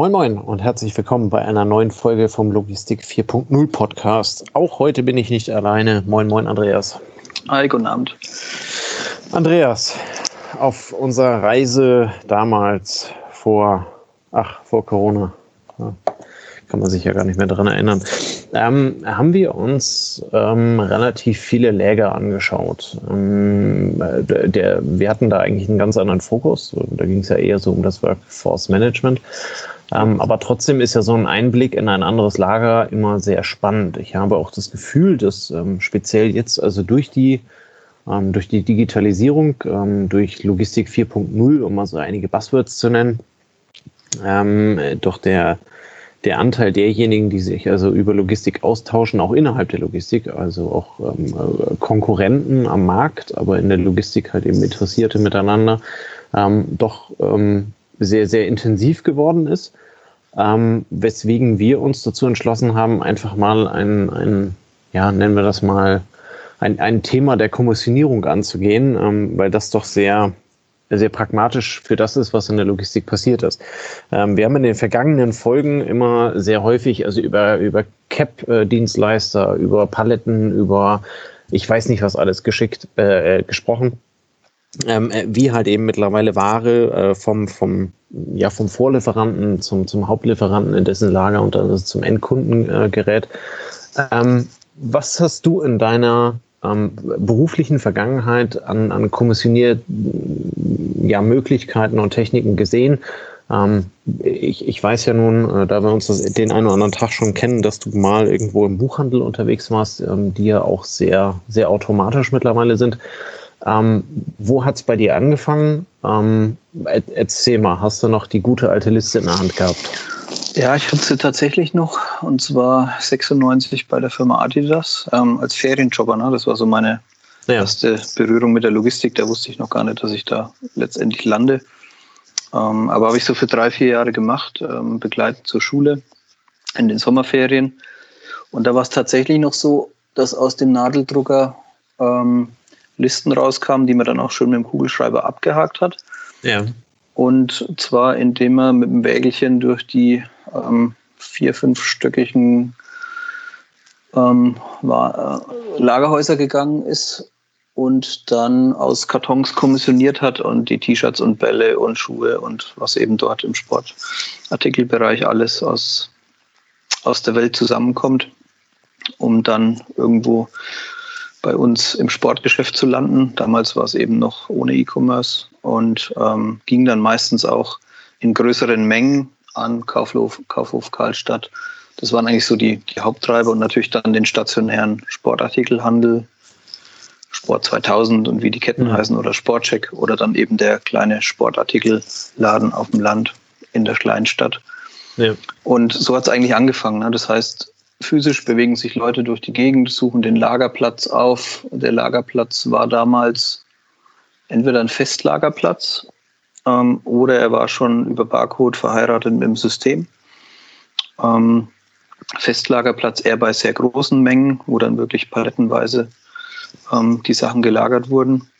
Moin Moin und herzlich willkommen bei einer neuen Folge vom Logistik 4.0 Podcast. Auch heute bin ich nicht alleine. Moin Moin Andreas. Hi, guten Abend. Andreas, auf unserer Reise damals vor, ach, vor Corona, ja, kann man sich ja gar nicht mehr daran erinnern, ähm, haben wir uns ähm, relativ viele Läger angeschaut. Ähm, der, wir hatten da eigentlich einen ganz anderen Fokus. Da ging es ja eher so um das Workforce Management. Ähm, aber trotzdem ist ja so ein Einblick in ein anderes Lager immer sehr spannend. Ich habe auch das Gefühl, dass ähm, speziell jetzt, also durch die, ähm, durch die Digitalisierung, ähm, durch Logistik 4.0, um mal so einige Buzzwords zu nennen, ähm, doch der, der Anteil derjenigen, die sich also über Logistik austauschen, auch innerhalb der Logistik, also auch ähm, äh, Konkurrenten am Markt, aber in der Logistik halt eben Interessierte miteinander, ähm, doch ähm, sehr, sehr intensiv geworden ist ähm, weswegen wir uns dazu entschlossen haben, einfach mal ein, ein ja, nennen wir das mal, ein, ein Thema der Kommissionierung anzugehen, ähm, weil das doch sehr, sehr pragmatisch für das ist, was in der Logistik passiert ist. Ähm, wir haben in den vergangenen Folgen immer sehr häufig, also über, über CAP-Dienstleister, über Paletten, über ich weiß nicht was alles geschickt äh, äh gesprochen ähm, äh, wie halt eben mittlerweile Ware äh, vom, vom, ja, vom Vorlieferanten zum, zum Hauptlieferanten in dessen Lager und dann zum Endkunden äh, gerät. Ähm, was hast du in deiner ähm, beruflichen Vergangenheit an, an kommissioniert ja, Möglichkeiten und Techniken gesehen? Ähm, ich, ich weiß ja nun, äh, da wir uns das, den einen oder anderen Tag schon kennen, dass du mal irgendwo im Buchhandel unterwegs warst, ähm, die ja auch sehr, sehr automatisch mittlerweile sind. Ähm, wo hat es bei dir angefangen? Ähm, erzähl mal, hast du noch die gute alte Liste in der Hand gehabt? Ja, ich hatte sie tatsächlich noch und zwar 96 bei der Firma Adidas ähm, als Ferienjobber. Ne? Das war so meine ja. erste Berührung mit der Logistik. Da wusste ich noch gar nicht, dass ich da letztendlich lande. Ähm, aber habe ich so für drei, vier Jahre gemacht, ähm, begleitet zur Schule in den Sommerferien. Und da war es tatsächlich noch so, dass aus dem Nadeldrucker ähm, Listen rauskamen, die man dann auch schön mit dem Kugelschreiber abgehakt hat. Ja. Und zwar, indem man mit dem Wägelchen durch die ähm, vier, fünfstöckigen ähm, war, äh, Lagerhäuser gegangen ist und dann aus Kartons kommissioniert hat und die T-Shirts und Bälle und Schuhe und was eben dort im Sportartikelbereich alles aus, aus der Welt zusammenkommt, um dann irgendwo bei uns im Sportgeschäft zu landen. Damals war es eben noch ohne E-Commerce und ähm, ging dann meistens auch in größeren Mengen an Kaufhof, Kaufhof Karlstadt. Das waren eigentlich so die, die Haupttreiber und natürlich dann den stationären Sportartikelhandel, Sport 2000 und wie die Ketten mhm. heißen oder Sportcheck oder dann eben der kleine Sportartikelladen auf dem Land in der kleinen Stadt. Ja. Und so hat es eigentlich angefangen. Ne? Das heißt, physisch bewegen sich Leute durch die Gegend, suchen den Lagerplatz auf. Der Lagerplatz war damals entweder ein Festlagerplatz ähm, oder er war schon über Barcode verheiratet mit dem System. Ähm, Festlagerplatz eher bei sehr großen Mengen, wo dann wirklich palettenweise ähm, die Sachen gelagert wurden.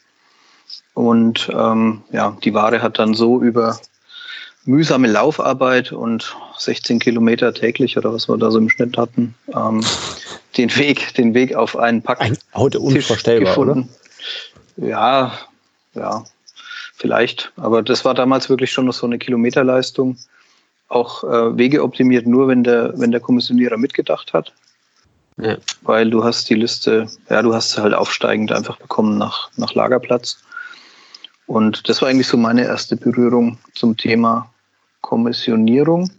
Und ähm, ja, die Ware hat dann so über mühsame Laufarbeit und 16 Kilometer täglich oder was wir da so im Schnitt hatten, ähm, den Weg, den Weg auf einen Pack. Ein, heute unvorstellbar, oder? Ja, ja, vielleicht. Aber das war damals wirklich schon noch so eine Kilometerleistung. Auch äh, Wege optimiert nur, wenn der, wenn der Kommissionierer mitgedacht hat. Ja. Weil du hast die Liste, ja, du hast sie halt aufsteigend einfach bekommen nach, nach Lagerplatz. Und das war eigentlich so meine erste Berührung zum Thema Kommissionierung.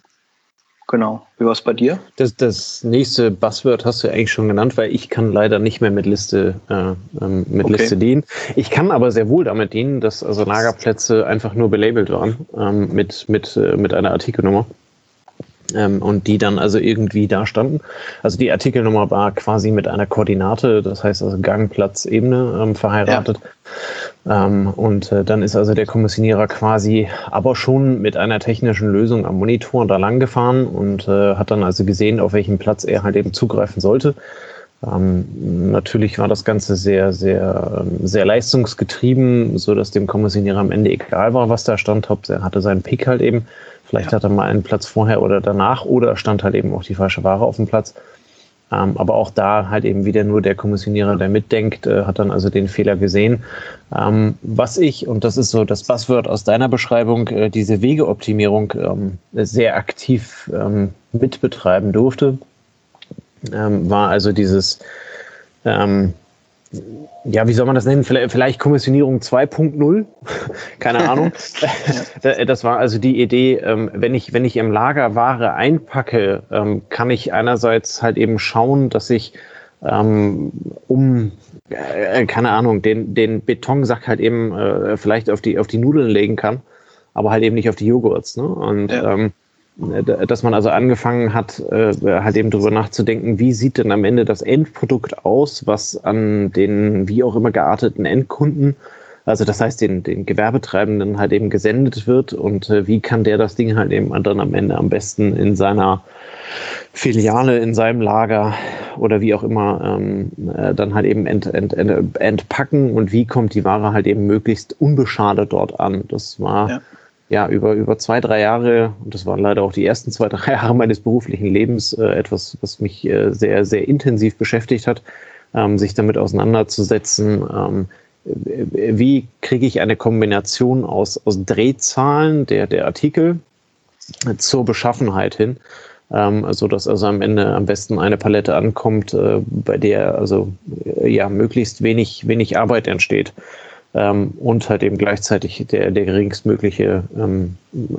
Genau. Wie war es bei dir? Das, das nächste Buzzword hast du eigentlich schon genannt, weil ich kann leider nicht mehr mit Liste, äh, ähm, mit okay. Liste dienen. Ich kann aber sehr wohl damit dienen, dass also Lagerplätze einfach nur belabelt waren ähm, mit, mit, äh, mit einer Artikelnummer ähm, und die dann also irgendwie da standen. Also die Artikelnummer war quasi mit einer Koordinate, das heißt also Gang, Platz, Ebene ähm, verheiratet. Ja. Ähm, und äh, dann ist also der Kommissionierer quasi aber schon mit einer technischen Lösung am Monitor da lang gefahren und äh, hat dann also gesehen, auf welchem Platz er halt eben zugreifen sollte. Ähm, natürlich war das Ganze sehr, sehr, ähm, sehr leistungsgetrieben, so dass dem Kommissionierer am Ende egal war, was da stand. Er hatte seinen Pick halt eben. Vielleicht ja. hat er mal einen Platz vorher oder danach oder stand halt eben auch die falsche Ware auf dem Platz. Ähm, aber auch da halt eben wieder nur der Kommissionierer, der mitdenkt, äh, hat dann also den Fehler gesehen. Ähm, was ich, und das ist so das Buzzword aus deiner Beschreibung, äh, diese Wegeoptimierung ähm, sehr aktiv ähm, mitbetreiben durfte, ähm, war also dieses, ähm, ja, wie soll man das nennen? Vielleicht, vielleicht Kommissionierung 2.0? Keine Ahnung. das war also die Idee, ähm, wenn ich, wenn ich im Lager Ware einpacke, ähm, kann ich einerseits halt eben schauen, dass ich ähm, um, äh, keine Ahnung, den, den Betonsack halt eben äh, vielleicht auf die, auf die Nudeln legen kann, aber halt eben nicht auf die Joghurts. Ne? Und ja. ähm, äh, dass man also angefangen hat, äh, halt eben darüber nachzudenken, wie sieht denn am Ende das Endprodukt aus, was an den wie auch immer gearteten Endkunden, also das heißt den, den Gewerbetreibenden halt eben gesendet wird und äh, wie kann der das Ding halt eben dann am Ende am besten in seiner Filiale, in seinem Lager oder wie auch immer ähm, äh, dann halt eben ent, ent, ent, entpacken und wie kommt die Ware halt eben möglichst unbeschadet dort an. Das war ja ja, über, über zwei, drei Jahre, und das waren leider auch die ersten zwei, drei Jahre meines beruflichen Lebens, äh, etwas, was mich äh, sehr, sehr intensiv beschäftigt hat, ähm, sich damit auseinanderzusetzen. Ähm, wie kriege ich eine Kombination aus, aus Drehzahlen der, der Artikel zur Beschaffenheit hin, ähm, so dass also am Ende am besten eine Palette ankommt, äh, bei der also äh, ja möglichst wenig, wenig Arbeit entsteht ähm, und halt eben gleichzeitig der, der geringstmögliche ähm,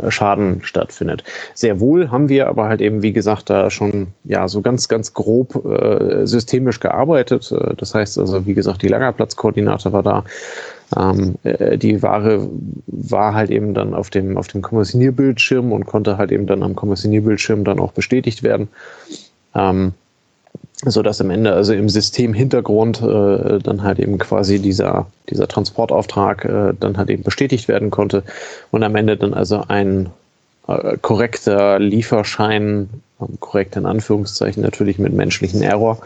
Schaden stattfindet. Sehr wohl haben wir aber halt eben, wie gesagt, da schon ja so ganz, ganz grob äh, systemisch gearbeitet. Äh, das heißt also, wie gesagt, die Lagerplatzkoordinate war da. Ähm, äh, die Ware war halt eben dann auf dem, auf dem Kommissionierbildschirm und konnte halt eben dann am Kommissionierbildschirm dann auch bestätigt werden. Ähm, so dass am Ende also im System Hintergrund äh, dann halt eben quasi dieser, dieser Transportauftrag äh, dann halt eben bestätigt werden konnte und am Ende dann also ein äh, korrekter Lieferschein, ähm, korrekt in Anführungszeichen natürlich mit menschlichen Error,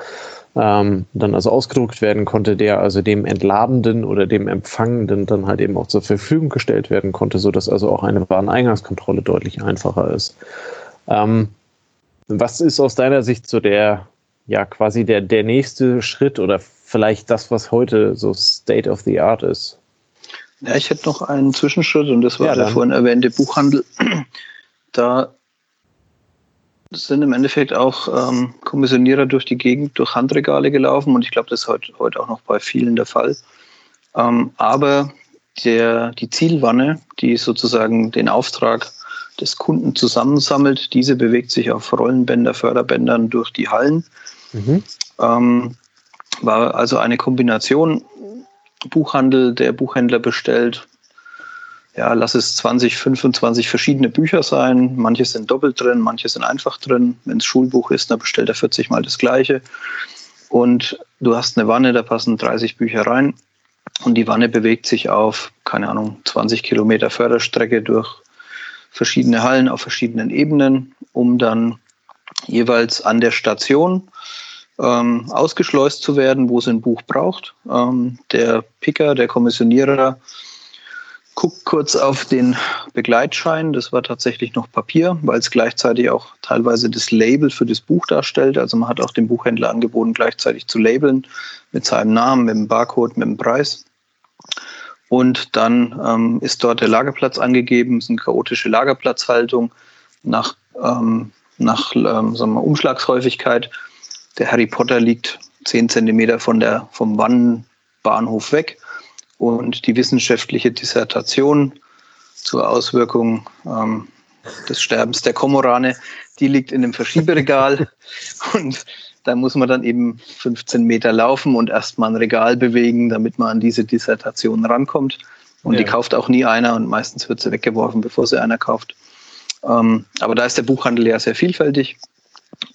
ähm, dann also ausgedruckt werden konnte, der also dem Entladenden oder dem Empfangenden dann halt eben auch zur Verfügung gestellt werden konnte, so dass also auch eine Wareneingangskontrolle deutlich einfacher ist. Ähm, was ist aus deiner Sicht so der ja quasi der, der nächste Schritt oder vielleicht das, was heute so State of the Art ist? Ja, ich hätte noch einen Zwischenschritt und das war ja, der vorhin erwähnte Buchhandel. Da sind im Endeffekt auch ähm, Kommissionierer durch die Gegend, durch Handregale gelaufen und ich glaube, das ist heute, heute auch noch bei vielen der Fall. Ähm, aber der, die Zielwanne, die sozusagen den Auftrag des Kunden zusammensammelt, diese bewegt sich auf Rollenbänder, Förderbändern durch die Hallen Mhm. Ähm, war also eine Kombination Buchhandel, der Buchhändler bestellt, ja, lass es 20, 25 verschiedene Bücher sein. Manche sind doppelt drin, manche sind einfach drin. Wenn es Schulbuch ist, dann bestellt er 40 mal das gleiche. Und du hast eine Wanne, da passen 30 Bücher rein. Und die Wanne bewegt sich auf, keine Ahnung, 20 Kilometer Förderstrecke durch verschiedene Hallen auf verschiedenen Ebenen, um dann jeweils an der Station ähm, ausgeschleust zu werden, wo es ein Buch braucht. Ähm, der Picker, der Kommissionierer, guckt kurz auf den Begleitschein. Das war tatsächlich noch Papier, weil es gleichzeitig auch teilweise das Label für das Buch darstellt. Also man hat auch dem Buchhändler angeboten, gleichzeitig zu labeln mit seinem Namen, mit dem Barcode, mit dem Preis. Und dann ähm, ist dort der Lagerplatz angegeben, es ist eine chaotische Lagerplatzhaltung nach, ähm, nach ähm, sagen wir, Umschlagshäufigkeit der Harry Potter liegt zehn Zentimeter von der, vom Wannenbahnhof weg. Und die wissenschaftliche Dissertation zur Auswirkung ähm, des Sterbens der Komorane, die liegt in einem Verschieberegal. und da muss man dann eben 15 Meter laufen und erstmal ein Regal bewegen, damit man an diese Dissertation rankommt. Und ja. die kauft auch nie einer und meistens wird sie weggeworfen, bevor sie einer kauft. Ähm, aber da ist der Buchhandel ja sehr vielfältig.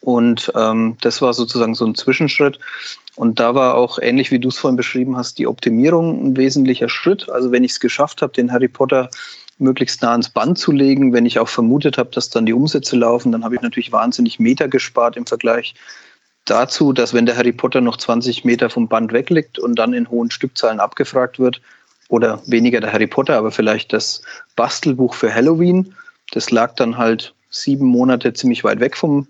Und ähm, das war sozusagen so ein Zwischenschritt. Und da war auch ähnlich wie du es vorhin beschrieben hast, die Optimierung ein wesentlicher Schritt. Also wenn ich es geschafft habe, den Harry Potter möglichst nah ans Band zu legen, wenn ich auch vermutet habe, dass dann die Umsätze laufen, dann habe ich natürlich wahnsinnig Meter gespart im Vergleich dazu, dass wenn der Harry Potter noch 20 Meter vom Band wegliegt und dann in hohen Stückzahlen abgefragt wird, oder weniger der Harry Potter, aber vielleicht das Bastelbuch für Halloween, das lag dann halt sieben Monate ziemlich weit weg vom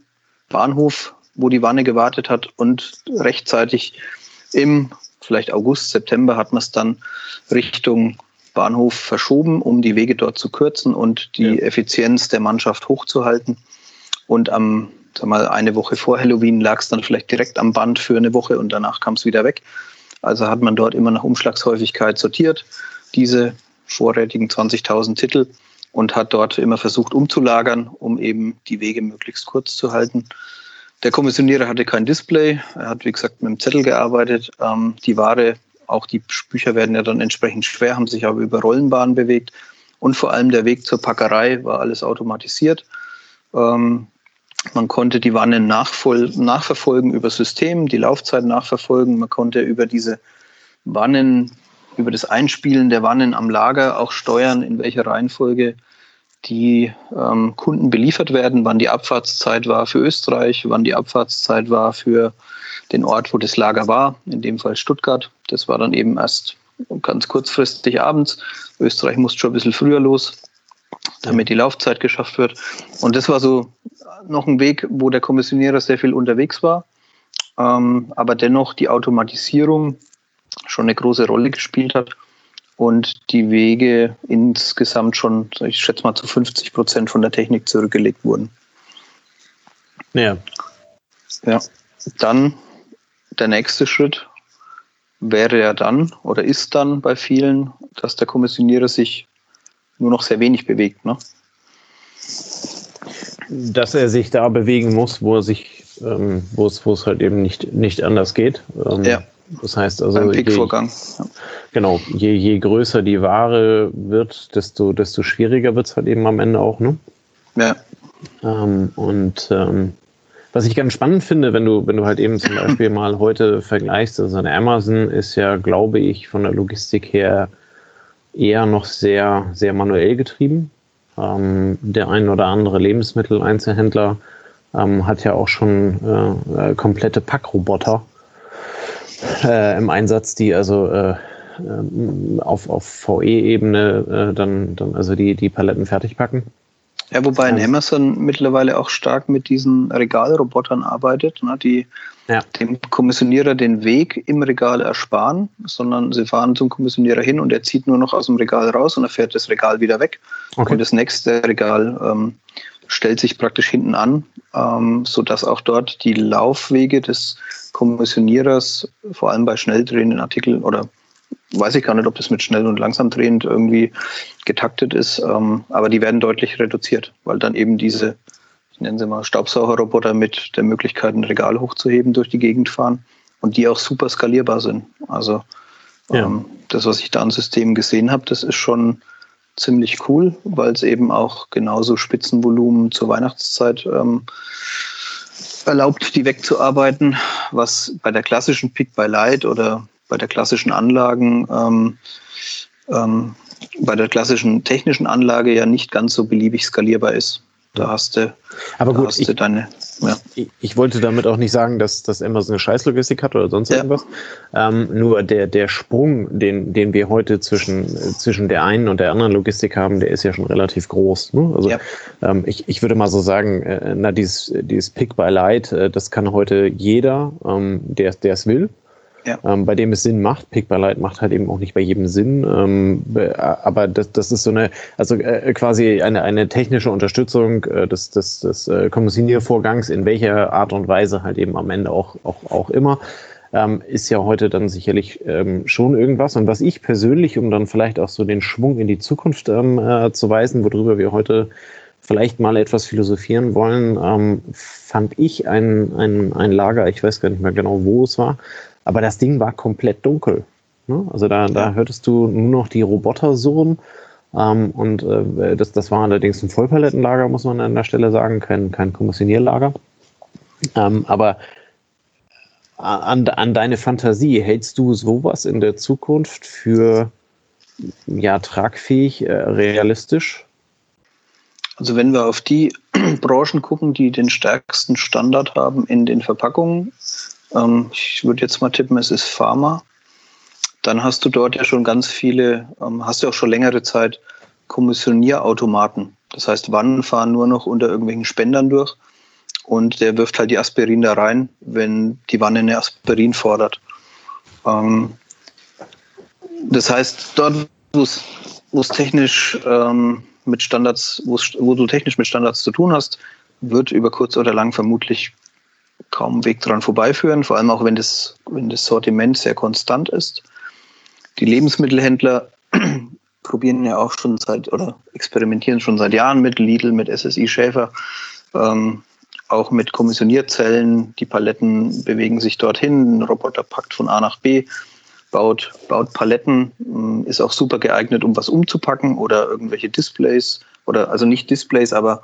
Bahnhof, wo die Wanne gewartet hat und rechtzeitig im vielleicht August, September hat man es dann Richtung Bahnhof verschoben, um die Wege dort zu kürzen und die ja. Effizienz der Mannschaft hochzuhalten. Und am, sag mal, eine Woche vor Halloween lag es dann vielleicht direkt am Band für eine Woche und danach kam es wieder weg. Also hat man dort immer nach Umschlagshäufigkeit sortiert, diese vorrätigen 20.000 Titel und hat dort immer versucht umzulagern, um eben die Wege möglichst kurz zu halten. Der Kommissionierer hatte kein Display. Er hat, wie gesagt, mit dem Zettel gearbeitet. Ähm, die Ware, auch die Bücher werden ja dann entsprechend schwer, haben sich aber über Rollenbahnen bewegt. Und vor allem der Weg zur Packerei war alles automatisiert. Ähm, man konnte die Wannen nachverfolgen über System, die Laufzeit nachverfolgen. Man konnte über diese Wannen, über das Einspielen der Wannen am Lager auch steuern, in welcher Reihenfolge die ähm, Kunden beliefert werden, wann die Abfahrtszeit war für Österreich, wann die Abfahrtszeit war für den Ort, wo das Lager war, in dem Fall Stuttgart. Das war dann eben erst ganz kurzfristig abends. Österreich musste schon ein bisschen früher los, damit die Laufzeit geschafft wird. Und das war so noch ein Weg, wo der Kommissionierer sehr viel unterwegs war, ähm, aber dennoch die Automatisierung schon eine große Rolle gespielt hat und die Wege insgesamt schon, ich schätze mal, zu 50 Prozent von der Technik zurückgelegt wurden. Ja. Ja. Dann der nächste Schritt wäre ja dann oder ist dann bei vielen, dass der Kommissionierer sich nur noch sehr wenig bewegt. Ne? Dass er sich da bewegen muss, wo er sich, ähm, wo es, wo es halt eben nicht, nicht anders geht. Ähm, ja. Das heißt also. Beim Pickvorgang. Ja. Genau, je, je größer die Ware wird, desto, desto schwieriger wird es halt eben am Ende auch, ne? Ja. Ähm, und ähm, was ich ganz spannend finde, wenn du, wenn du halt eben zum Beispiel mal heute vergleichst, also Amazon ist ja, glaube ich, von der Logistik her eher noch sehr, sehr manuell getrieben. Ähm, der ein oder andere Lebensmitteleinzelhändler ähm, hat ja auch schon äh, äh komplette Packroboter äh, im Einsatz, die also äh, ähm, auf, auf VE-Ebene äh, dann, dann also die, die Paletten fertig packen. Ja, wobei in Amazon mittlerweile auch stark mit diesen Regalrobotern arbeitet, ne, die ja. dem Kommissionierer den Weg im Regal ersparen, sondern sie fahren zum Kommissionierer hin und er zieht nur noch aus dem Regal raus und er fährt das Regal wieder weg. Okay. Und das nächste Regal ähm, stellt sich praktisch hinten an, ähm, sodass auch dort die Laufwege des Kommissionierers, vor allem bei schnell drehenden Artikeln oder weiß ich gar nicht, ob das mit schnell und langsam drehend irgendwie getaktet ist, ähm, aber die werden deutlich reduziert, weil dann eben diese, ich nenne sie mal Staubsaugerroboter mit der Möglichkeit, ein Regal hochzuheben, durch die Gegend fahren und die auch super skalierbar sind. Also ja. ähm, das, was ich da an Systemen gesehen habe, das ist schon ziemlich cool, weil es eben auch genauso Spitzenvolumen zur Weihnachtszeit ähm, erlaubt, die wegzuarbeiten, was bei der klassischen Pick by Light oder bei der klassischen Anlagen, ähm, ähm, bei der klassischen technischen Anlage ja nicht ganz so beliebig skalierbar ist. Da hast du, aber gut, ich, deine, ja. ich, ich, wollte damit auch nicht sagen, dass, dass Amazon eine Scheißlogistik hat oder sonst ja. irgendwas. Ähm, nur der, der Sprung, den, den wir heute zwischen, zwischen der einen und der anderen Logistik haben, der ist ja schon relativ groß. Ne? Also ja. ähm, ich, ich würde mal so sagen, äh, na, dieses, dieses Pick by Light, äh, das kann heute jeder, ähm, der es will ja. ähm, bei dem es Sinn macht. Pick by Light macht halt eben auch nicht bei jedem Sinn. Ähm, aber das, das ist so eine, also äh, quasi eine, eine technische Unterstützung äh, des, des, des äh, Kommissioniervorgangs, in welcher Art und Weise halt eben am Ende auch, auch, auch immer. Ähm, ist ja heute dann sicherlich ähm, schon irgendwas. Und was ich persönlich, um dann vielleicht auch so den Schwung in die Zukunft ähm, äh, zu weisen, worüber wir heute vielleicht mal etwas philosophieren wollen, ähm, fand ich ein, ein, ein Lager, ich weiß gar nicht mehr genau, wo es war, aber das Ding war komplett dunkel. Ne? Also da, da hörtest du nur noch die Roboter surren. Ähm, und äh, das, das war allerdings ein Vollpalettenlager, muss man an der Stelle sagen, kein, kein Kommissionierlager. Ähm, aber an, an deine Fantasie, hältst du sowas in der Zukunft für ja, tragfähig, äh, realistisch? Also wenn wir auf die Branchen gucken, die den stärksten Standard haben in den Verpackungen, ähm, ich würde jetzt mal tippen, es ist Pharma, dann hast du dort ja schon ganz viele, ähm, hast du auch schon längere Zeit Kommissionierautomaten. Das heißt, Wannen fahren nur noch unter irgendwelchen Spendern durch und der wirft halt die Aspirin da rein, wenn die Wanne eine Aspirin fordert. Ähm, das heißt, dort, wo es technisch ähm, mit Standards, wo du technisch mit Standards zu tun hast, wird über kurz oder lang vermutlich kaum Weg dran vorbeiführen, vor allem auch wenn das, wenn das Sortiment sehr konstant ist. Die Lebensmittelhändler probieren ja auch schon seit oder experimentieren schon seit Jahren mit Lidl, mit SSI Schäfer, ähm, auch mit Kommissionierzellen. Die Paletten bewegen sich dorthin, ein Roboter packt von A nach B, baut, baut Paletten, ähm, ist auch super geeignet, um was umzupacken oder irgendwelche Displays oder also nicht Displays, aber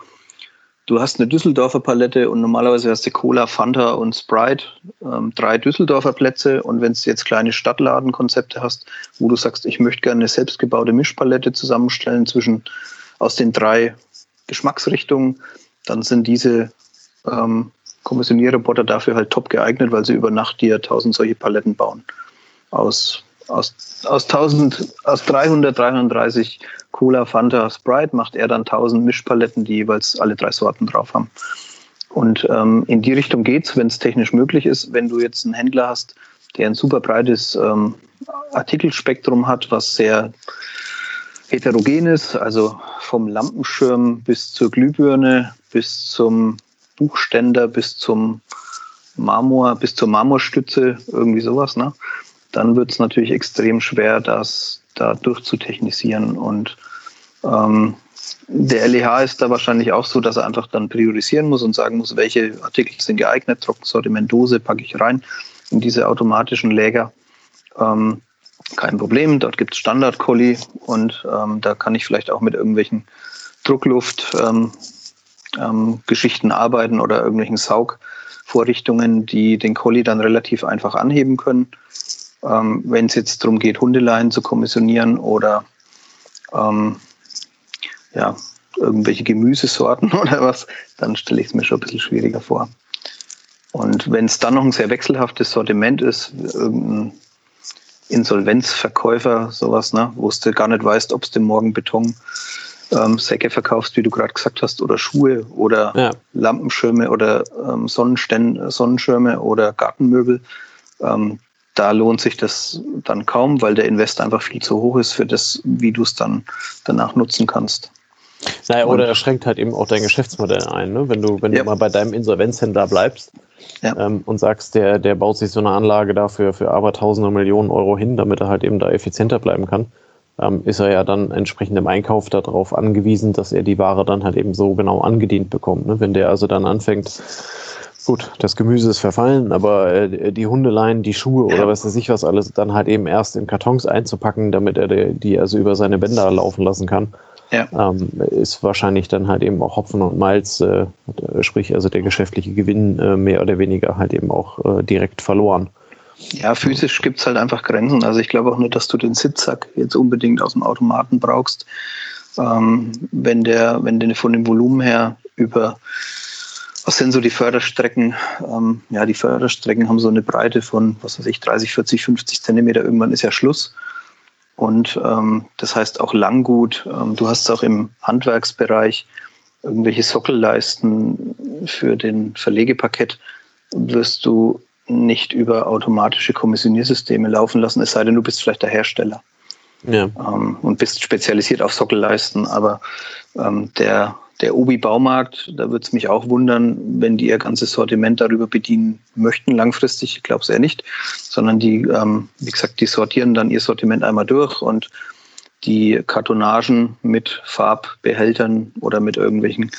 du hast eine Düsseldorfer Palette und normalerweise hast du Cola, Fanta und Sprite, ähm, drei Düsseldorfer Plätze. Und wenn du jetzt kleine Stadtladenkonzepte hast, wo du sagst, ich möchte gerne eine selbstgebaute Mischpalette zusammenstellen zwischen aus den drei Geschmacksrichtungen, dann sind diese ähm, Kommissionierroboter dafür halt top geeignet, weil sie über Nacht dir tausend solche Paletten bauen. Aus, aus, aus 1000, aus 300, 330 Cola, Fanta, Sprite macht er dann 1000 Mischpaletten, die jeweils alle drei Sorten drauf haben. Und ähm, in die Richtung geht's, wenn es technisch möglich ist. Wenn du jetzt einen Händler hast, der ein super breites ähm, Artikelspektrum hat, was sehr heterogen ist, also vom Lampenschirm bis zur Glühbirne, bis zum Buchständer, bis zum Marmor, bis zur Marmorstütze, irgendwie sowas, ne? dann wird es natürlich extrem schwer, das da durchzutechnisieren. Und ähm, der LEH ist da wahrscheinlich auch so, dass er einfach dann priorisieren muss und sagen muss, welche Artikel sind geeignet, Trockensortiment Dose packe ich rein in diese automatischen Läger. Ähm, kein Problem, dort gibt es Standard-Colli und ähm, da kann ich vielleicht auch mit irgendwelchen Druckluft-Geschichten ähm, ähm, arbeiten oder irgendwelchen Saugvorrichtungen, die den Colli dann relativ einfach anheben können. Ähm, Wenn es jetzt darum geht, Hundeleien zu kommissionieren oder ähm, ja, irgendwelche Gemüsesorten oder was, dann stelle ich es mir schon ein bisschen schwieriger vor. Und wenn es dann noch ein sehr wechselhaftes Sortiment ist, irgendein Insolvenzverkäufer, sowas, ne, wo du gar nicht weißt, ob du morgen Beton ähm, Säcke verkaufst, wie du gerade gesagt hast, oder Schuhe oder ja. Lampenschirme oder ähm, Sonnenschirme oder Gartenmöbel, ähm, da lohnt sich das dann kaum, weil der Invest einfach viel zu hoch ist für das, wie du es dann danach nutzen kannst. Naja, oder er schränkt halt eben auch dein Geschäftsmodell ein. Ne? Wenn du, wenn ja. du mal bei deinem Insolvenzhändler bleibst ja. ähm, und sagst, der, der baut sich so eine Anlage dafür für aber tausende Millionen Euro hin, damit er halt eben da effizienter bleiben kann, ähm, ist er ja dann entsprechend im Einkauf darauf angewiesen, dass er die Ware dann halt eben so genau angedient bekommt. Ne? Wenn der also dann anfängt, Gut, das Gemüse ist verfallen, aber äh, die Hundeleien, die Schuhe oder was weiß ich was alles, dann halt eben erst in Kartons einzupacken, damit er die also über seine Bänder laufen lassen kann, ja. ähm, ist wahrscheinlich dann halt eben auch Hopfen und Malz, äh, sprich also der geschäftliche Gewinn äh, mehr oder weniger halt eben auch äh, direkt verloren. Ja, physisch gibt es halt einfach Grenzen. Also ich glaube auch nicht, dass du den Sitzsack jetzt unbedingt aus dem Automaten brauchst. Ähm, wenn der, wenn der von dem Volumen her über was sind so die Förderstrecken? Ähm, ja, die Förderstrecken haben so eine Breite von, was weiß ich, 30, 40, 50 Zentimeter. Irgendwann ist ja Schluss. Und ähm, das heißt auch Langgut. Ähm, du hast auch im Handwerksbereich irgendwelche Sockelleisten für den Verlegepaket wirst du nicht über automatische Kommissioniersysteme laufen lassen, es sei denn, du bist vielleicht der Hersteller ja. ähm, und bist spezialisiert auf Sockelleisten. Aber ähm, der der Obi-Baumarkt, da würde es mich auch wundern, wenn die ihr ganzes Sortiment darüber bedienen möchten, langfristig. Ich glaube es eher nicht, sondern die, ähm, wie gesagt, die sortieren dann ihr Sortiment einmal durch und die Kartonagen mit Farbbehältern oder mit irgendwelchen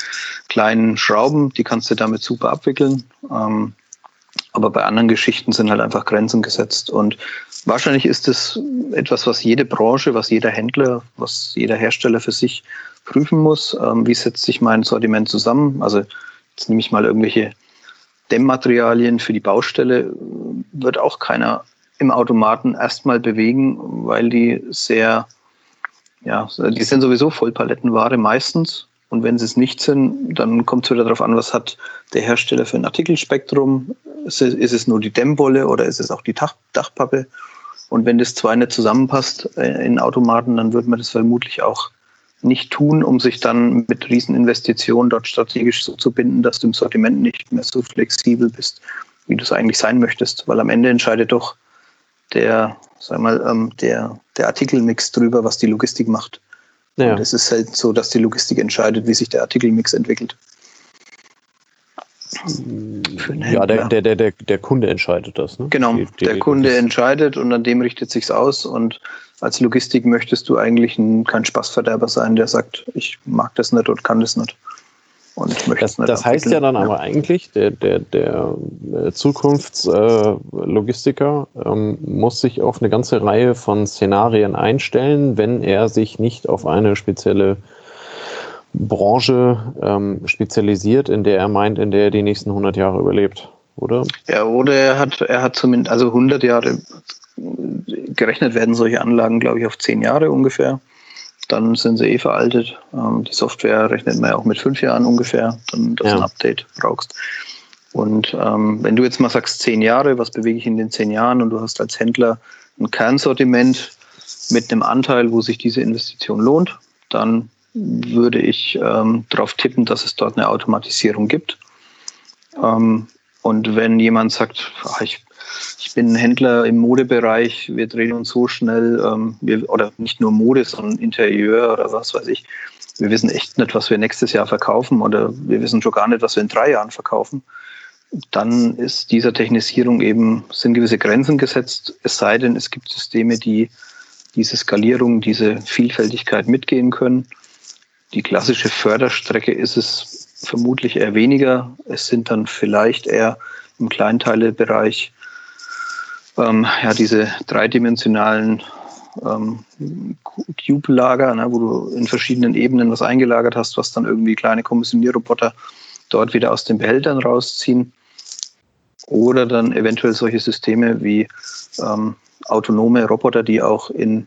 kleinen Schrauben, die kannst du damit super abwickeln. Ähm, aber bei anderen Geschichten sind halt einfach Grenzen gesetzt. Und wahrscheinlich ist es etwas, was jede Branche, was jeder Händler, was jeder Hersteller für sich prüfen muss, ähm, wie setzt sich mein Sortiment zusammen. Also jetzt nehme ich mal irgendwelche Dämmmaterialien für die Baustelle, wird auch keiner im Automaten erstmal bewegen, weil die sehr, ja, die sind sowieso Vollpalettenware meistens. Und wenn sie es nicht sind, dann kommt es wieder darauf an, was hat der Hersteller für ein Artikelspektrum. Ist es, ist es nur die Dämmwolle oder ist es auch die Dach, Dachpappe? Und wenn das zwei nicht zusammenpasst äh, in Automaten, dann wird man das vermutlich auch nicht tun, um sich dann mit Rieseninvestitionen dort strategisch so zu binden, dass du im Sortiment nicht mehr so flexibel bist, wie du es eigentlich sein möchtest. Weil am Ende entscheidet doch der, sag mal, ähm, der, der Artikelmix drüber, was die Logistik macht. Ja. Und es ist halt so, dass die Logistik entscheidet, wie sich der Artikelmix entwickelt. Ja, der, der, der, der Kunde entscheidet das. Ne? Genau, die, die, der Kunde entscheidet und an dem richtet sich's aus. Und als Logistik möchtest du eigentlich ein, kein Spaßverderber sein, der sagt, ich mag das nicht und kann das nicht. Und möchte das, das heißt ja dann ja. aber eigentlich, der, der, der äh, Zukunftslogistiker äh, ähm, muss sich auf eine ganze Reihe von Szenarien einstellen, wenn er sich nicht auf eine spezielle Branche ähm, spezialisiert, in der er meint, in der er die nächsten 100 Jahre überlebt, oder? Ja, oder er hat, er hat zumindest, also 100 Jahre gerechnet werden solche Anlagen, glaube ich, auf 10 Jahre ungefähr. Dann sind sie eh veraltet. Ähm, die Software rechnet man ja auch mit fünf Jahren ungefähr, dann dass ja. ein Update brauchst. Und ähm, wenn du jetzt mal sagst, zehn Jahre, was bewege ich in den zehn Jahren und du hast als Händler ein Kernsortiment mit einem Anteil, wo sich diese Investition lohnt, dann würde ich ähm, darauf tippen, dass es dort eine Automatisierung gibt. Ähm, und wenn jemand sagt, ach, ich, ich bin Händler im Modebereich, wir drehen uns so schnell, ähm, wir, oder nicht nur Mode, sondern Interieur oder was weiß ich, wir wissen echt nicht, was wir nächstes Jahr verkaufen oder wir wissen schon gar nicht, was wir in drei Jahren verkaufen, dann ist dieser Technisierung eben, sind gewisse Grenzen gesetzt, es sei denn, es gibt Systeme, die diese Skalierung, diese Vielfältigkeit mitgehen können. Die klassische Förderstrecke ist es vermutlich eher weniger. Es sind dann vielleicht eher im Kleinteilebereich ähm, ja, diese dreidimensionalen ähm, Cube-Lager, ne, wo du in verschiedenen Ebenen was eingelagert hast, was dann irgendwie kleine Kommissionierroboter dort wieder aus den Behältern rausziehen. Oder dann eventuell solche Systeme wie ähm, autonome Roboter, die auch in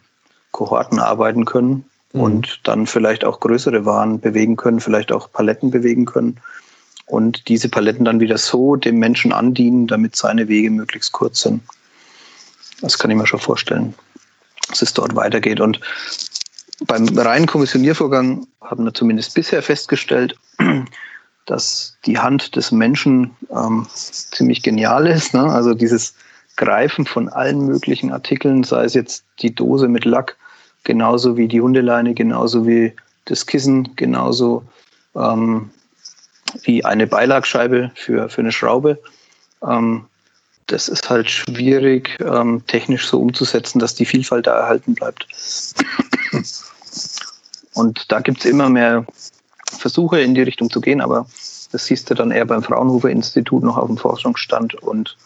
Kohorten arbeiten können, mhm. und dann vielleicht auch größere Waren bewegen können, vielleicht auch Paletten bewegen können und diese Paletten dann wieder so dem Menschen andienen, damit seine Wege möglichst kurz sind. Das kann ich mir schon vorstellen, dass es dort weitergeht. Und beim reinen Kommissioniervorgang haben wir zumindest bisher festgestellt, dass die Hand des Menschen ähm, ziemlich genial ist. Ne? Also dieses Greifen von allen möglichen Artikeln, sei es jetzt die Dose mit Lack, genauso wie die Hundeleine, genauso wie das Kissen, genauso ähm, wie eine Beilagscheibe für, für eine Schraube. Ähm, das ist halt schwierig ähm, technisch so umzusetzen, dass die Vielfalt da erhalten bleibt. Und da gibt es immer mehr Versuche in die Richtung zu gehen, aber das siehst du dann eher beim Fraunhofer Institut noch auf dem Forschungsstand und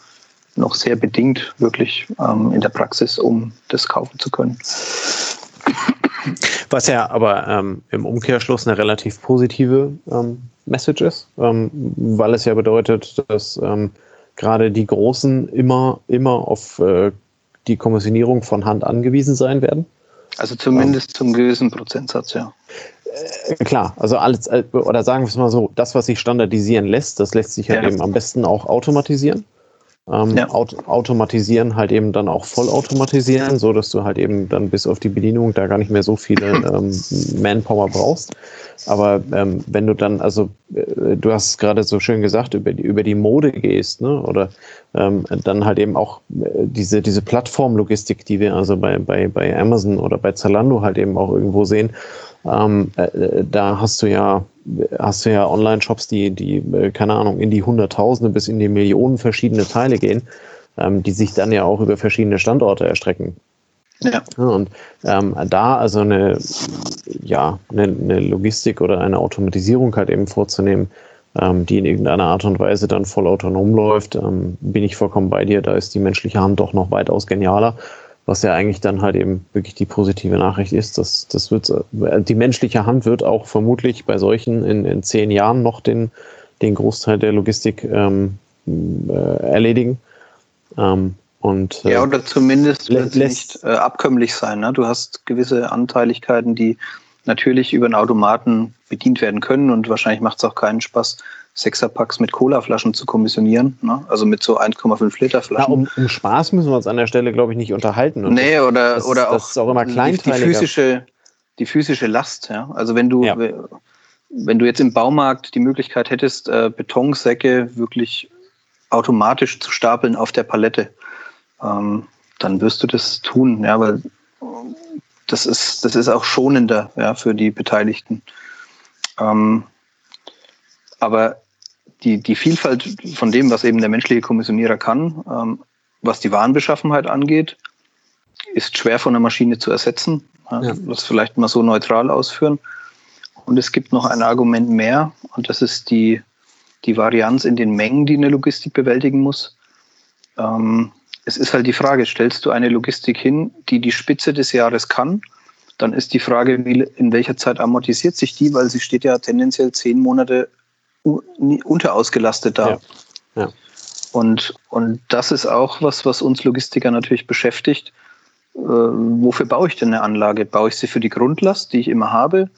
noch sehr bedingt wirklich ähm, in der Praxis, um das kaufen zu können. Was ja aber ähm, im Umkehrschluss eine relativ positive ähm, Message ist, ähm, weil es ja bedeutet, dass ähm, gerade die Großen immer, immer auf äh, die Kommissionierung von Hand angewiesen sein werden. Also zumindest zum gewissen Prozentsatz, ja. Äh, klar, also alles, äh, oder sagen wir es mal so, das, was sich standardisieren lässt, das lässt sich halt ja. eben am besten auch automatisieren ähm, ja. aut automatisieren, halt eben dann auch vollautomatisieren, so dass du halt eben dann bis auf die Bedienung da gar nicht mehr so viele ähm, Manpower brauchst. Aber ähm, wenn du dann, also äh, du hast gerade so schön gesagt, über die, über die Mode gehst, ne? oder ähm, dann halt eben auch äh, diese, diese Plattformlogistik, die wir also bei, bei, bei Amazon oder bei Zalando halt eben auch irgendwo sehen, ähm, äh, da hast du ja hast du ja Online-Shops, die, die, äh, keine Ahnung, in die Hunderttausende bis in die Millionen verschiedene Teile gehen, ähm, die sich dann ja auch über verschiedene Standorte erstrecken. Ja. Und ähm, da also eine, ja, eine, eine, Logistik oder eine Automatisierung halt eben vorzunehmen, ähm, die in irgendeiner Art und Weise dann voll autonom läuft, ähm, bin ich vollkommen bei dir. Da ist die menschliche Hand doch noch weitaus genialer was ja eigentlich dann halt eben wirklich die positive Nachricht ist, dass das wird die menschliche Hand wird auch vermutlich bei solchen in, in zehn Jahren noch den, den Großteil der Logistik ähm, äh, erledigen. Ähm, und, äh, ja, oder zumindest wird es nicht äh, abkömmlich sein. Ne? Du hast gewisse Anteiligkeiten, die natürlich über einen Automaten bedient werden können und wahrscheinlich macht es auch keinen Spaß, Sechserpacks mit Colaflaschen zu kommissionieren, ne? also mit so 1,5 Liter Flaschen. Ja, um, um, Spaß müssen wir uns an der Stelle, glaube ich, nicht unterhalten. Und nee, oder, das, oder das auch, auch immer kleinteiliger. Die physische, die physische Last. Ja? Also wenn du, ja. wenn du jetzt im Baumarkt die Möglichkeit hättest, äh, Betonsäcke wirklich automatisch zu stapeln auf der Palette, ähm, dann wirst du das tun, ja, weil das ist, das ist auch schonender ja, für die Beteiligten. Ähm, aber die, die Vielfalt von dem, was eben der menschliche Kommissionierer kann, ähm, was die Warenbeschaffenheit angeht, ist schwer von der Maschine zu ersetzen. Ja. Das vielleicht mal so neutral ausführen. Und es gibt noch ein Argument mehr, und das ist die, die Varianz in den Mengen, die eine Logistik bewältigen muss. Ähm, es ist halt die Frage, stellst du eine Logistik hin, die die Spitze des Jahres kann, dann ist die Frage, wie, in welcher Zeit amortisiert sich die, weil sie steht ja tendenziell zehn Monate unterausgelastet da. Ja. Ja. Und, und das ist auch was, was uns Logistiker natürlich beschäftigt. Äh, wofür baue ich denn eine Anlage? Baue ich sie für die Grundlast, die ich immer habe?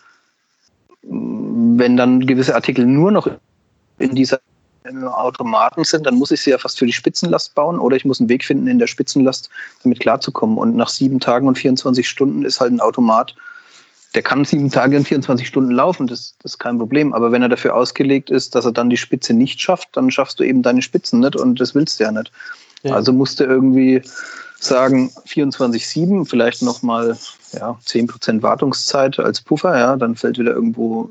Wenn dann gewisse Artikel nur noch in dieser Automaten sind, dann muss ich sie ja fast für die Spitzenlast bauen oder ich muss einen Weg finden, in der Spitzenlast damit klarzukommen. Und nach sieben Tagen und 24 Stunden ist halt ein Automat der kann sieben Tage und 24 Stunden laufen, das, das ist kein Problem. Aber wenn er dafür ausgelegt ist, dass er dann die Spitze nicht schafft, dann schaffst du eben deine Spitzen nicht und das willst du ja nicht. Ja. Also musst du irgendwie sagen, 24-7, vielleicht nochmal ja, 10% Wartungszeit als Puffer, ja, dann fällt wieder irgendwo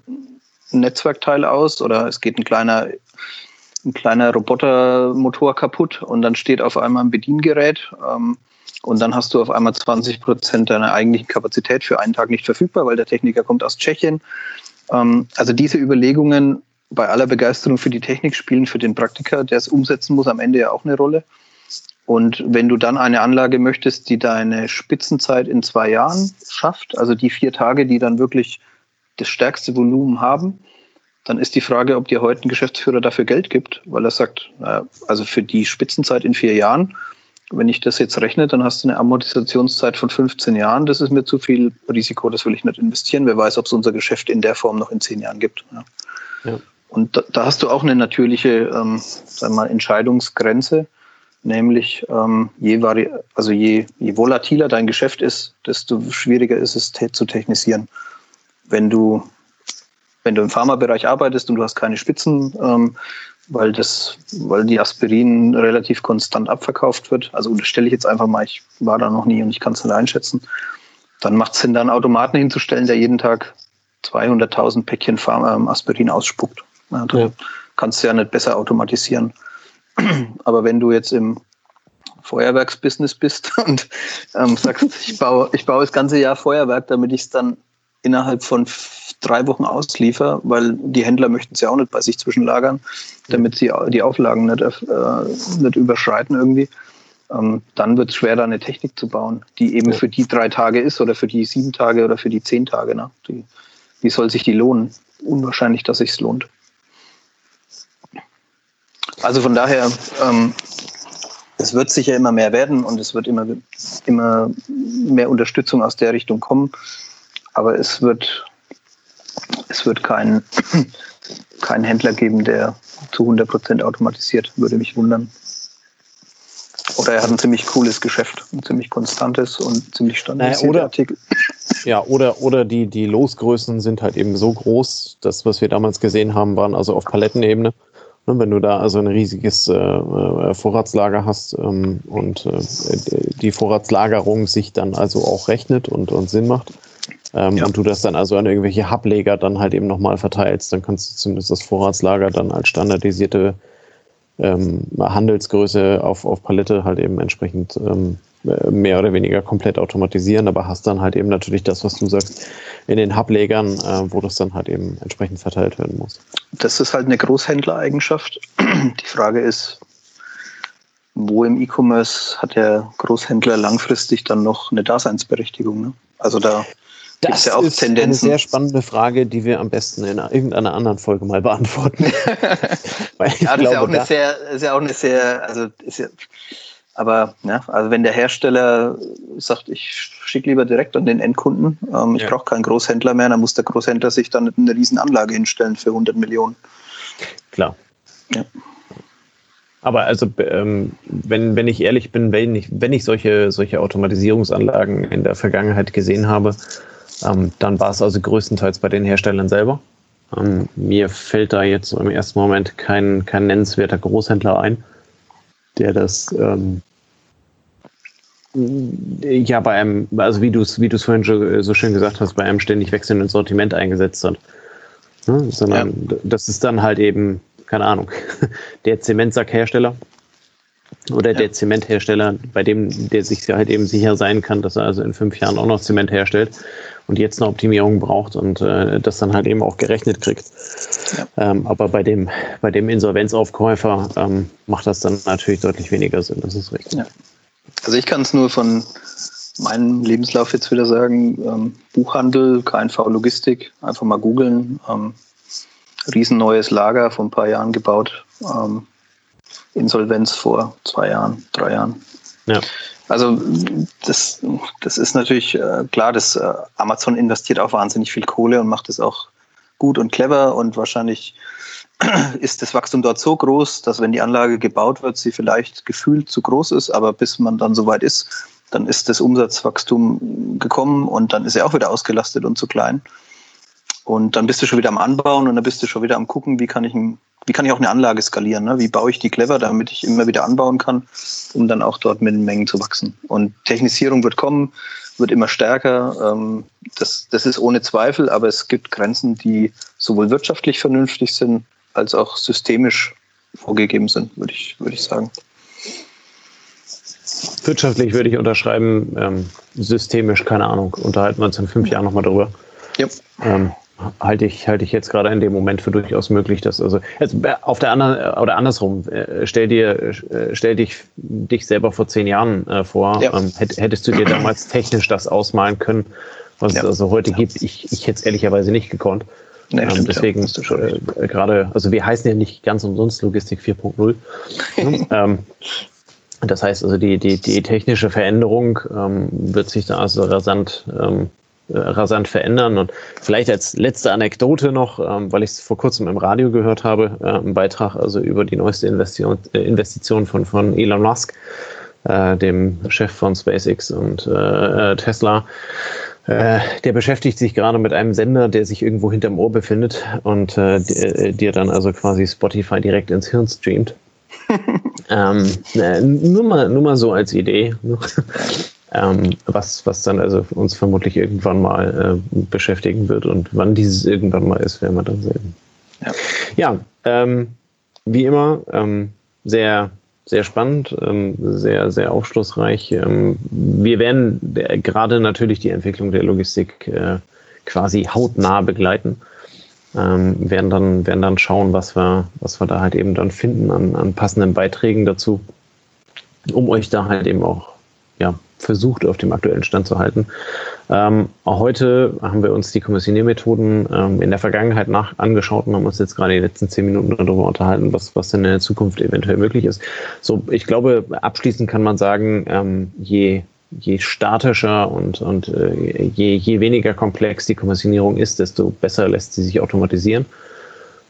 ein Netzwerkteil aus oder es geht ein kleiner, ein kleiner Robotermotor kaputt und dann steht auf einmal ein Bediengerät. Ähm, und dann hast du auf einmal 20 Prozent deiner eigentlichen Kapazität für einen Tag nicht verfügbar, weil der Techniker kommt aus Tschechien. Ähm, also diese Überlegungen bei aller Begeisterung für die Technik spielen für den Praktiker, der es umsetzen muss, am Ende ja auch eine Rolle. Und wenn du dann eine Anlage möchtest, die deine Spitzenzeit in zwei Jahren schafft, also die vier Tage, die dann wirklich das stärkste Volumen haben, dann ist die Frage, ob dir heute ein Geschäftsführer dafür Geld gibt, weil er sagt, also für die Spitzenzeit in vier Jahren wenn ich das jetzt rechne, dann hast du eine Amortisationszeit von 15 Jahren. Das ist mir zu viel Risiko, das will ich nicht investieren. Wer weiß, ob es unser Geschäft in der Form noch in zehn Jahren gibt. Ja. Ja. Und da, da, hast du auch eine natürliche ähm, sagen wir mal, Entscheidungsgrenze, nämlich ähm, je, vari also je, je volatiler dein Geschäft ist, desto schwieriger ist es zu technisieren. Wenn du, wenn du im Pharmabereich arbeitest und du hast keine Spitzen, ähm, weil das, weil die Aspirin relativ konstant abverkauft wird. Also das stelle ich jetzt einfach mal, ich war da noch nie und ich kann es nicht einschätzen. Dann macht es Sinn, da einen Automaten hinzustellen, der jeden Tag 200.000 Päckchen ähm, Aspirin ausspuckt. Ja, ja. kannst du ja nicht besser automatisieren. Aber wenn du jetzt im Feuerwerksbusiness bist und ähm, sagst, ich baue, ich baue das ganze Jahr Feuerwerk, damit ich es dann innerhalb von drei Wochen ausliefer, weil die Händler möchten es ja auch nicht bei sich zwischenlagern, damit sie die Auflagen nicht, äh, nicht überschreiten irgendwie. Ähm, dann wird es schwer, da eine Technik zu bauen, die eben ja. für die drei Tage ist oder für die sieben Tage oder für die zehn Tage. Ne? Die, wie soll sich die lohnen? Unwahrscheinlich, dass sich lohnt. Also von daher, ähm, es wird sicher immer mehr werden und es wird immer, immer mehr Unterstützung aus der Richtung kommen. Aber es wird es wird keinen kein Händler geben, der zu 100% automatisiert, würde mich wundern. Oder er hat ein ziemlich cooles Geschäft, ein ziemlich konstantes und ziemlich standardisierte naja, Artikel. Ja, oder, oder die, die Losgrößen sind halt eben so groß, das, was wir damals gesehen haben, waren also auf Palettenebene. Ne, wenn du da also ein riesiges äh, äh, Vorratslager hast ähm, und äh, die Vorratslagerung sich dann also auch rechnet und, und Sinn macht, ähm, ja. Und du das dann also an irgendwelche Hubleger dann halt eben nochmal verteilst, dann kannst du zumindest das Vorratslager dann als standardisierte ähm, Handelsgröße auf, auf Palette halt eben entsprechend ähm, mehr oder weniger komplett automatisieren, aber hast dann halt eben natürlich das, was du sagst, in den Hublegern, äh, wo das dann halt eben entsprechend verteilt werden muss. Das ist halt eine Großhändlereigenschaft. Die Frage ist, wo im E-Commerce hat der Großhändler langfristig dann noch eine Daseinsberechtigung? Ne? Also da das ja ist Tendenzen. eine sehr spannende Frage, die wir am besten in irgendeiner anderen Folge mal beantworten. ja, das glaube, ist, ja auch eine sehr, ist ja auch eine sehr, also ist ja, Aber ja, also wenn der Hersteller sagt, ich schicke lieber direkt an den Endkunden, ähm, ich ja. brauche keinen Großhändler mehr, dann muss der Großhändler sich dann eine riesen Anlage hinstellen für 100 Millionen. Klar. Ja. Aber also, ähm, wenn, wenn ich ehrlich bin, wenn ich, wenn ich solche, solche Automatisierungsanlagen in der Vergangenheit gesehen habe, ähm, dann war es also größtenteils bei den Herstellern selber. Ähm, mir fällt da jetzt im ersten Moment kein, kein nennenswerter Großhändler ein, der das ähm, ja bei einem, also wie du es wie vorhin so schön gesagt hast, bei einem ständig wechselnden Sortiment eingesetzt hat. Ne? Sondern ja. das ist dann halt eben, keine Ahnung, der Zementsackhersteller oder ja. der Zementhersteller, bei dem der sich halt eben sicher sein kann, dass er also in fünf Jahren auch noch Zement herstellt und jetzt eine Optimierung braucht und äh, das dann halt eben auch gerechnet kriegt. Ja. Ähm, aber bei dem, bei dem Insolvenzaufkäufer ähm, macht das dann natürlich deutlich weniger Sinn, das ist richtig. Ja. Also ich kann es nur von meinem Lebenslauf jetzt wieder sagen, ähm, Buchhandel, KNV Logistik, einfach mal googeln. Ähm, riesenneues Lager vor ein paar Jahren gebaut. Ähm, Insolvenz vor zwei Jahren, drei Jahren. Ja. Also das, das ist natürlich äh, klar, dass äh, Amazon investiert auch wahnsinnig viel Kohle und macht es auch gut und clever und wahrscheinlich ist das Wachstum dort so groß, dass wenn die Anlage gebaut wird, sie vielleicht gefühlt zu groß ist, aber bis man dann soweit ist, dann ist das Umsatzwachstum gekommen und dann ist er auch wieder ausgelastet und zu klein. Und dann bist du schon wieder am Anbauen und dann bist du schon wieder am gucken, wie kann ich wie kann ich auch eine Anlage skalieren? Ne? Wie baue ich die clever, damit ich immer wieder anbauen kann, um dann auch dort mit den Mengen zu wachsen? Und Technisierung wird kommen, wird immer stärker. Ähm, das, das ist ohne Zweifel, aber es gibt Grenzen, die sowohl wirtschaftlich vernünftig sind, als auch systemisch vorgegeben sind, würde ich, würde ich sagen. Wirtschaftlich würde ich unterschreiben, ähm, systemisch, keine Ahnung, unterhalten wir uns in fünf Jahren nochmal drüber. Ja. Ähm, halte ich, halte ich jetzt gerade in dem Moment für durchaus möglich, dass also, also auf der anderen oder andersrum, äh, stell dir, äh, stell dich dich selber vor zehn Jahren äh, vor, ja. ähm, hättest du dir damals technisch das ausmalen können, was ja. es also heute gibt. Ich, ich hätte es ehrlicherweise nicht gekonnt. Nee, ähm, stimmt, deswegen ja, äh, gerade, also wir heißen ja nicht ganz umsonst Logistik 4.0. ähm, das heißt also, die, die, die technische Veränderung ähm, wird sich da also rasant ähm, äh, rasant verändern. Und vielleicht als letzte Anekdote noch, ähm, weil ich es vor kurzem im Radio gehört habe, äh, ein Beitrag also über die neueste Investition, äh, Investition von, von Elon Musk, äh, dem Chef von SpaceX und äh, Tesla. Äh, der beschäftigt sich gerade mit einem Sender, der sich irgendwo hinterm Ohr befindet und dir dann also quasi Spotify direkt ins Hirn streamt. ähm, nur, mal, nur mal so als Idee. ähm, was, was dann also uns vermutlich irgendwann mal äh, beschäftigen wird. Und wann dieses irgendwann mal ist, werden wir dann sehen. Ja, ja ähm, wie immer, ähm, sehr, sehr spannend, ähm, sehr, sehr aufschlussreich. Ähm, wir werden gerade natürlich die Entwicklung der Logistik äh, quasi hautnah begleiten. Ähm, werden dann werden dann schauen, was wir was wir da halt eben dann finden an, an passenden Beiträgen dazu, um euch da halt eben auch ja versucht, auf dem aktuellen Stand zu halten. Ähm, heute haben wir uns die Kommissioniermethoden ähm, in der Vergangenheit nach angeschaut und haben uns jetzt gerade die letzten zehn Minuten darüber unterhalten, was, was denn in der Zukunft eventuell möglich ist. So, ich glaube, abschließend kann man sagen, ähm, je, je statischer und, und äh, je, je weniger komplex die Kommissionierung ist, desto besser lässt sie sich automatisieren.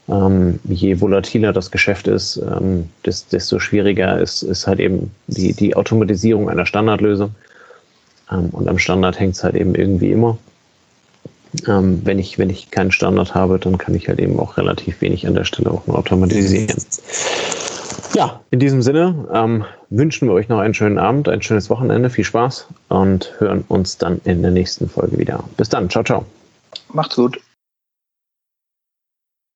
Ähm, je volatiler das Geschäft ist, ähm, desto schwieriger ist, ist halt eben die, die Automatisierung einer Standardlösung. Ähm, und am Standard hängt es halt eben irgendwie immer. Ähm, wenn, ich, wenn ich keinen Standard habe, dann kann ich halt eben auch relativ wenig an der Stelle auch nur automatisieren. Ja, in diesem Sinne ähm, wünschen wir euch noch einen schönen Abend, ein schönes Wochenende, viel Spaß und hören uns dann in der nächsten Folge wieder. Bis dann, ciao, ciao. Macht's gut.